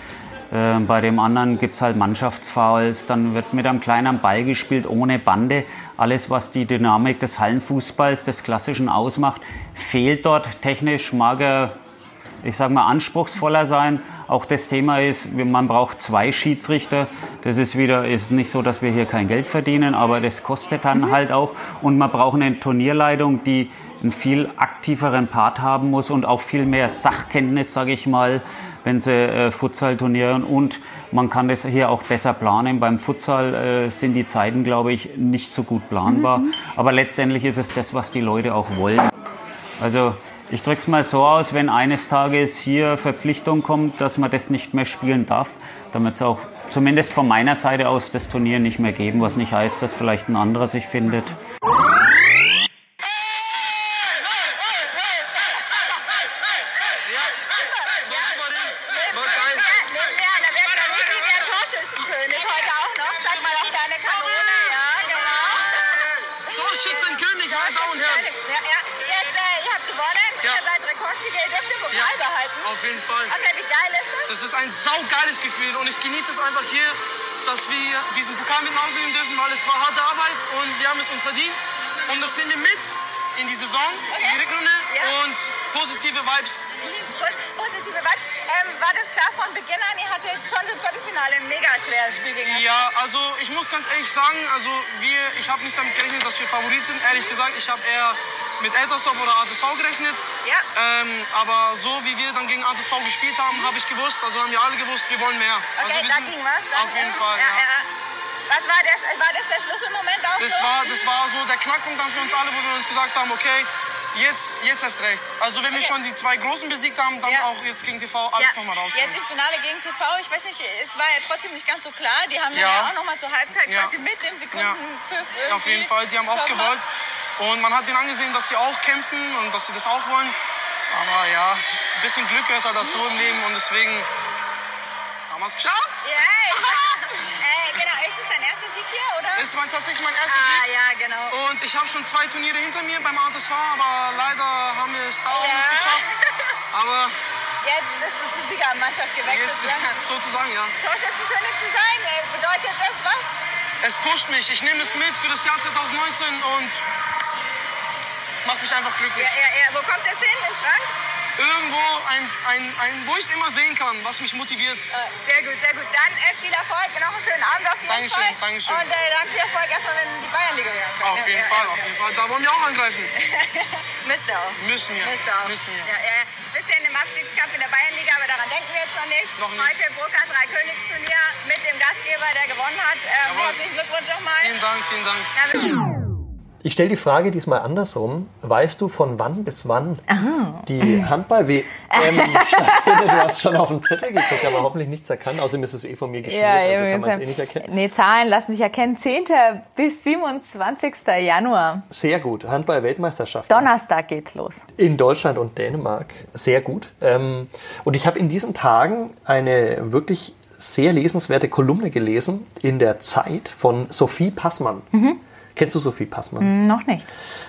Äh, bei dem anderen gibt es halt Mannschaftsfouls, dann wird mit einem kleinen Ball gespielt, ohne Bande. Alles, was die Dynamik des Hallenfußballs, des klassischen ausmacht, fehlt dort. Technisch mag er ich sage mal, anspruchsvoller sein. Auch das Thema ist, man braucht zwei Schiedsrichter. Das ist wieder, ist nicht so, dass wir hier kein Geld verdienen, aber das kostet dann mhm. halt auch. Und man braucht eine Turnierleitung, die einen viel aktiveren Part haben muss und auch viel mehr Sachkenntnis, sage ich mal, wenn sie äh, Futsal turnieren und man kann das hier auch besser planen. Beim Futsal äh, sind die Zeiten, glaube ich, nicht so gut planbar. Mhm. Aber letztendlich ist es das, was die Leute auch wollen. Also ich drücke es mal so aus, wenn eines Tages hier Verpflichtung kommt, dass man das nicht mehr spielen darf, damit es auch zumindest von meiner Seite aus das Turnier nicht mehr geben, was nicht heißt, dass vielleicht ein anderer sich findet. Dass wir diesen Pokal mit nach Hause nehmen dürfen, weil es war harte Arbeit und wir haben es uns verdient. Und das nehmen wir mit in die Saison, okay. in die Rückrunde ja. und positive Vibes. Positive Vibes. Ähm, war das klar von Beginn an? Ihr hattet schon im Viertelfinale ein mega schweres Spiel gegen Ja, also ich muss ganz ehrlich sagen, also wir, ich habe nicht damit gerechnet, dass wir Favorit sind. Ehrlich gesagt, ich habe eher mit Eltersdorf oder ATSV gerechnet. Ja. Ähm, aber so wie wir dann gegen ATSV gespielt haben, habe ich gewusst, also haben wir alle gewusst, wir wollen mehr. Okay, also da ging was. Dann auf jeden Fall, ja. ja. Was war, der, war das der Schlüsselmoment auch das so? War, das war so der Knackpunkt dann für uns alle, wo wir uns gesagt haben, okay, jetzt, jetzt erst recht. Also wenn wir schon die zwei Großen besiegt haben, dann ja. auch jetzt gegen TV alles ja. nochmal raus. Jetzt im Finale gegen TV, ich weiß nicht, es war ja trotzdem nicht ganz so klar. Die haben ja, ja auch nochmal zur Halbzeit quasi mit dem Sekundenpfiff ja. Auf jeden Fall, die haben auch gewollt. Und man hat denen angesehen, dass sie auch kämpfen und dass sie das auch wollen. Aber ja, ein bisschen Glück gehört da dazu im Leben und deswegen haben wir es geschafft. Yeah. äh, genau, ist es dein erster Sieg hier, oder? Es war tatsächlich mein erster ah, Sieg. Ah, ja, genau. Und ich habe schon zwei Turniere hinter mir beim ATSV, aber leider haben wir es da auch ja. nicht geschafft. Aber Jetzt bist du zur Siegermannschaft gewechselt. Jetzt, ja? Sozusagen, ja. Torschützenkönig zu sein, bedeutet das was? Es pusht mich. Ich nehme es mit für das Jahr 2019 und es macht mich einfach glücklich. Ja, ja, ja. Wo kommt das hin, in Schrank? Irgendwo, ein, ein, ein, wo ich es immer sehen kann, was mich motiviert. Äh, sehr gut, sehr gut. Dann äh, viel Erfolg, noch einen schönen Abend auf jeden Dankeschön, Fall. Dankeschön. Und äh, dann viel Erfolg erstmal, wenn die Bayernliga wieder Auf jeden ja, Fall, ja, auf jeden Fall. Da wollen wir auch angreifen. Müsst ihr auch. Müssen wir. Müsst ihr auch. Müssen wir. Ja, ja. Bisschen im Abstiegskampf in der Bayernliga, aber daran denken wir jetzt noch nicht. Noch nicht. Heute Burkhard Königsturnier mit dem Gastgeber, der gewonnen hat. Ähm, herzlichen Glückwunsch nochmal. Vielen Dank, vielen Dank. Ich stelle die Frage diesmal andersrum. Weißt du, von wann bis wann Aha. die Handball-WM stattfindet? Du hast schon auf den Zettel geguckt, aber hoffentlich nichts erkannt. Außerdem ist es eh von mir geschrieben, ja, also kann man es eh nicht erkennen. Nee, Zahlen lassen sich erkennen. 10. bis 27. Januar. Sehr gut. Handball-Weltmeisterschaft. Donnerstag geht's los. In Deutschland und Dänemark. Sehr gut. Ähm, und ich habe in diesen Tagen eine wirklich sehr lesenswerte Kolumne gelesen in der Zeit von Sophie Passmann. Mhm Kennst du Sophie Passmann? Hm, noch nicht.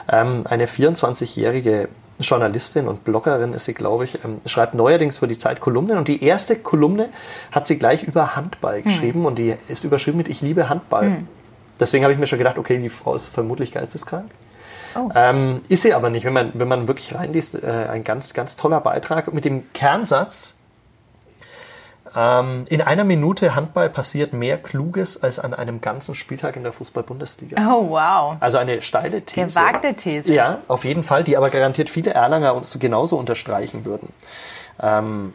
Ähm, eine 24-jährige Journalistin und Bloggerin ist sie, glaube ich, ähm, schreibt neuerdings für die Zeit Kolumnen. Und die erste Kolumne hat sie gleich über Handball hm. geschrieben mhm. und die ist überschrieben mit Ich liebe Handball. Mhm. Deswegen habe ich mir schon gedacht, okay, die Frau ist vermutlich geisteskrank. Oh. Ähm, ist sie aber nicht, wenn man, wenn man wirklich reinliest, äh, ein ganz, ganz toller Beitrag mit dem Kernsatz, ähm, in einer Minute Handball passiert mehr Kluges als an einem ganzen Spieltag in der Fußball-Bundesliga. Oh, wow. Also eine steile These. Gewagte These. Ja, auf jeden Fall, die aber garantiert viele Erlanger uns genauso unterstreichen würden. Ähm,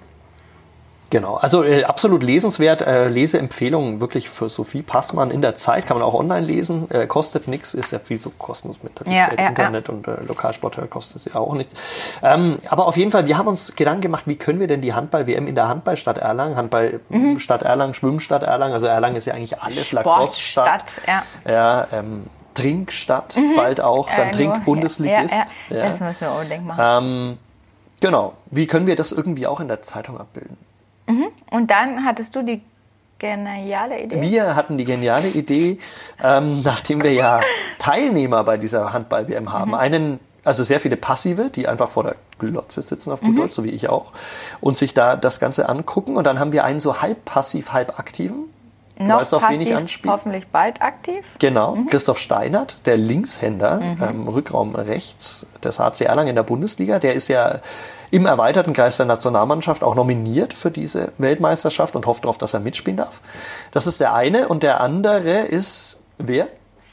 Genau, also äh, absolut lesenswert. Äh, Leseempfehlung wirklich für Sophie Passmann in der Zeit. Kann man auch online lesen. Äh, kostet nichts, ist ja viel so kostenlos mit ja, ja, Internet ja. und äh, Lokalsport kostet ja auch nichts. Ähm, aber auf jeden Fall, wir haben uns Gedanken gemacht, wie können wir denn die Handball-WM in der Handballstadt Erlangen, Handballstadt mhm. Erlangen, Schwimmstadt Erlangen, also Erlangen ist ja eigentlich alles Lacrosse-Stadt. Ja, ja ähm, Trinkstadt mhm. bald auch, dann Trink-Bundesligist. Ja, ja, Das müssen wir unbedingt machen. Ähm, genau, wie können wir das irgendwie auch in der Zeitung abbilden? Mhm. Und dann hattest du die geniale Idee? Wir hatten die geniale Idee, ähm, nachdem wir ja Teilnehmer bei dieser Handball-WM haben. Mhm. Einen, also sehr viele Passive, die einfach vor der Glotze sitzen auf gut mhm. Deutsch, so wie ich auch, und sich da das Ganze angucken. Und dann haben wir einen so halb passiv, halb aktiven, Du Noch weißt, auf wen ich passiv, anspiele? hoffentlich bald aktiv. Genau, Christoph Steinert, der Linkshänder, ähm, Rückraum rechts des HC Erlangen in der Bundesliga. Der ist ja im erweiterten Kreis der Nationalmannschaft auch nominiert für diese Weltmeisterschaft und hofft darauf, dass er mitspielen darf. Das ist der eine. Und der andere ist wer?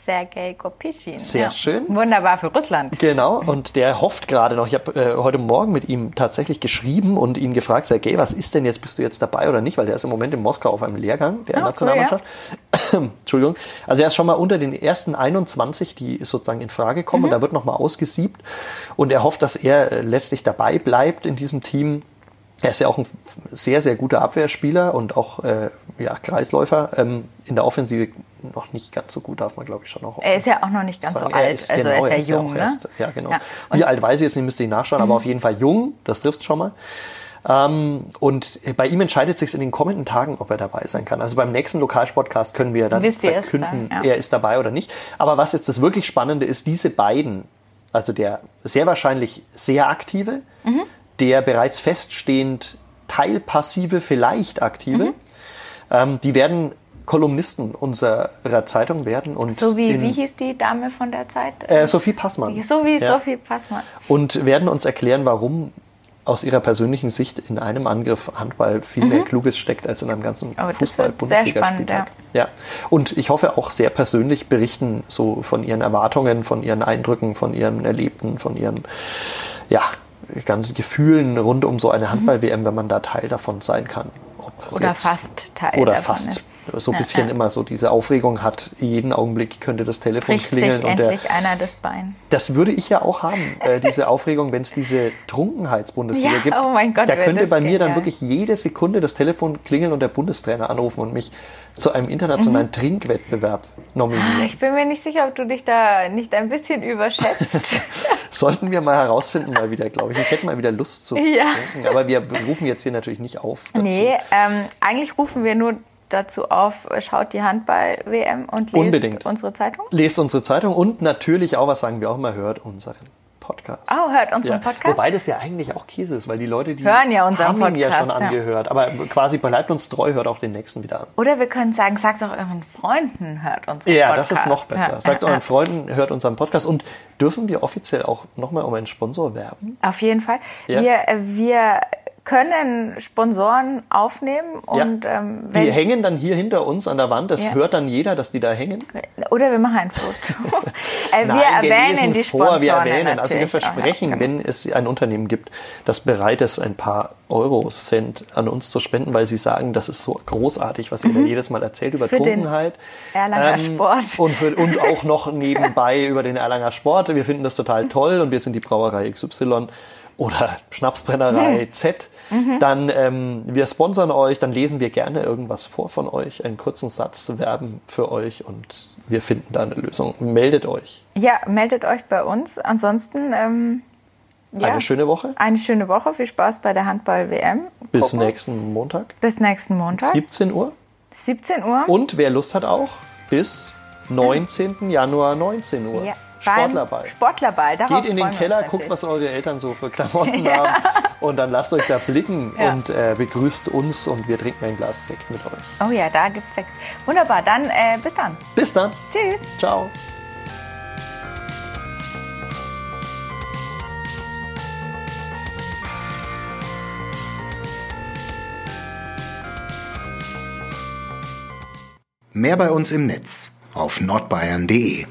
Sergei Kopischin. Sehr schön. Wunderbar für Russland. Genau, und der hofft gerade noch. Ich habe äh, heute Morgen mit ihm tatsächlich geschrieben und ihn gefragt, Sergej, was ist denn jetzt, bist du jetzt dabei oder nicht? Weil der ist im Moment in Moskau auf einem Lehrgang der Ah, cool, Nationalmannschaft. Entschuldigung. Also er ist schon mal unter den ersten 21, die sozusagen in Frage kommen Mhm. und da wird nochmal ausgesiebt. Und er hofft, dass er äh, letztlich dabei bleibt in diesem Team. Er ist ja auch ein sehr, sehr guter Abwehrspieler und auch äh, ja, Kreisläufer. Ähm, in der Offensive noch nicht ganz so gut, darf man glaube ich schon noch Er ist ja auch noch nicht ganz so sagen. Er alt. ist- also genau, er ist ja jung, ne? erst- ja, genau. Ja. Wie alt weiß ich jetzt nicht, müsste ich nachschauen, aber auf jeden Fall jung, das trifft schon mal. Ähm, und bei ihm entscheidet sich in den kommenden Tagen, ob er dabei sein kann. Also beim nächsten Lokalsportcast können wir dann Wisst verkünden, dann, ja. er ist dabei oder nicht. Aber was jetzt das wirklich Spannende ist, diese beiden, also der sehr wahrscheinlich sehr aktive, Mhm. der bereits feststehend teilpassive, vielleicht aktive, Mhm. ähm, die werden Kolumnisten unserer Zeitung werden. Und So wie, in, wie hieß die Dame von der Zeit? äh, Sophie Passmann. so wie Ja. Sophie Passmann. Und werden uns erklären, warum aus ihrer persönlichen Sicht in einem Angriff Handball viel mehr Kluges steckt als in einem ganzen Mhm. Aber das fußball bundesliga Ja. Und ich hoffe auch sehr persönlich berichten so von ihren Erwartungen, von ihren Eindrücken, von ihren Erlebten, von ihren ja, ganzen Gefühlen rund um so eine Handball-WM, wenn man da Teil davon sein kann. Ob Oder jetzt- fast Teil Oder davon fast. ist. So ein Ja, bisschen ja. immer so diese Aufregung hat, jeden Augenblick könnte das Telefon Bricht klingeln. sich und der, endlich einer das Bein. das würde ich ja auch haben, äh, diese Aufregung, wenn es diese Trunkenheitsbundesliga Ja, gibt. oh mein Gott, da könnte bei mir dann genial. wirklich jede Sekunde das Telefon klingeln und der Bundestrainer anrufen und mich zu einem internationalen Trinkwettbewerb nominieren. Ich bin mir nicht sicher, ob du dich da nicht ein bisschen überschätzt. Sollten wir mal herausfinden, mal wieder, glaube ich. Ich hätte mal wieder Lust zu Ja. trinken. Aber wir rufen jetzt hier natürlich nicht auf. Dazu. nee, ähm, eigentlich rufen wir nur dazu auf, schaut die Handball-WM und lest Unbedingt. unsere Zeitung. Lest unsere Zeitung und natürlich auch, was sagen wir auch immer, hört unseren Podcast. Oh, hört unseren Podcast? Wobei das ja eigentlich auch Käse ist, weil die Leute, die Hören ja unseren haben ihn ja Podcast, schon ja. angehört. Aber quasi bleibt uns treu, hört auch den nächsten wieder an. Oder wir können sagen, sagt doch euren Freunden, hört unseren Ja, Podcast. das ist noch besser. Ja, Sagt ja, euren ja. Freunden, hört unseren Podcast. Und dürfen wir offiziell auch nochmal um einen Sponsor werben? Auf jeden Fall. Ja. Wir, äh, wir können Sponsoren aufnehmen und ähm, Die hängen dann hier hinter uns an der Wand. Das Ja. hört dann jeder, dass die da hängen. oder wir machen ein Foto. äh, wir Nein, erwähnen lesen die vor, Sponsoren wir erwähnen. Also wir auch, ja, versprechen, genau. wenn es ein Unternehmen gibt, das bereit ist, ein paar Euro Cent an uns zu spenden, weil sie sagen, das ist so großartig, was ihr da jedes Mal erzählt über Mhm. Für Trunkenheit. Erlanger Sport. Und, für, und auch noch nebenbei über den Erlanger Sport. Wir finden das total toll und wir sind die Brauerei XY oder Schnapsbrennerei Z. Dann ähm, wir sponsern euch, dann lesen wir gerne irgendwas vor von euch, einen kurzen Satz werben für euch und wir finden da eine Lösung. Meldet euch. Ja, meldet euch bei uns. Ansonsten ähm, ja, Eine schöne Woche. eine schöne Woche. Viel Spaß bei der Handball-WM. Bis nächsten Montag, Bis nächsten Montag. 17 Uhr. 17 Uhr. Und wer Lust hat auch, bis 19. Januar 19 Uhr. ja, Sportlerball. Sportlerball. Darauf Geht in den Keller, guckt, was eure Eltern so für Klamotten haben und dann lasst euch da blicken Ja. und äh, begrüßt uns und wir trinken ein Glas Sekt mit euch. Oh ja, da gibt's Sekt. Wunderbar, dann äh, bis dann. Bis dann. Tschüss. Ciao. Mehr bei uns im Netz auf nordbayern.de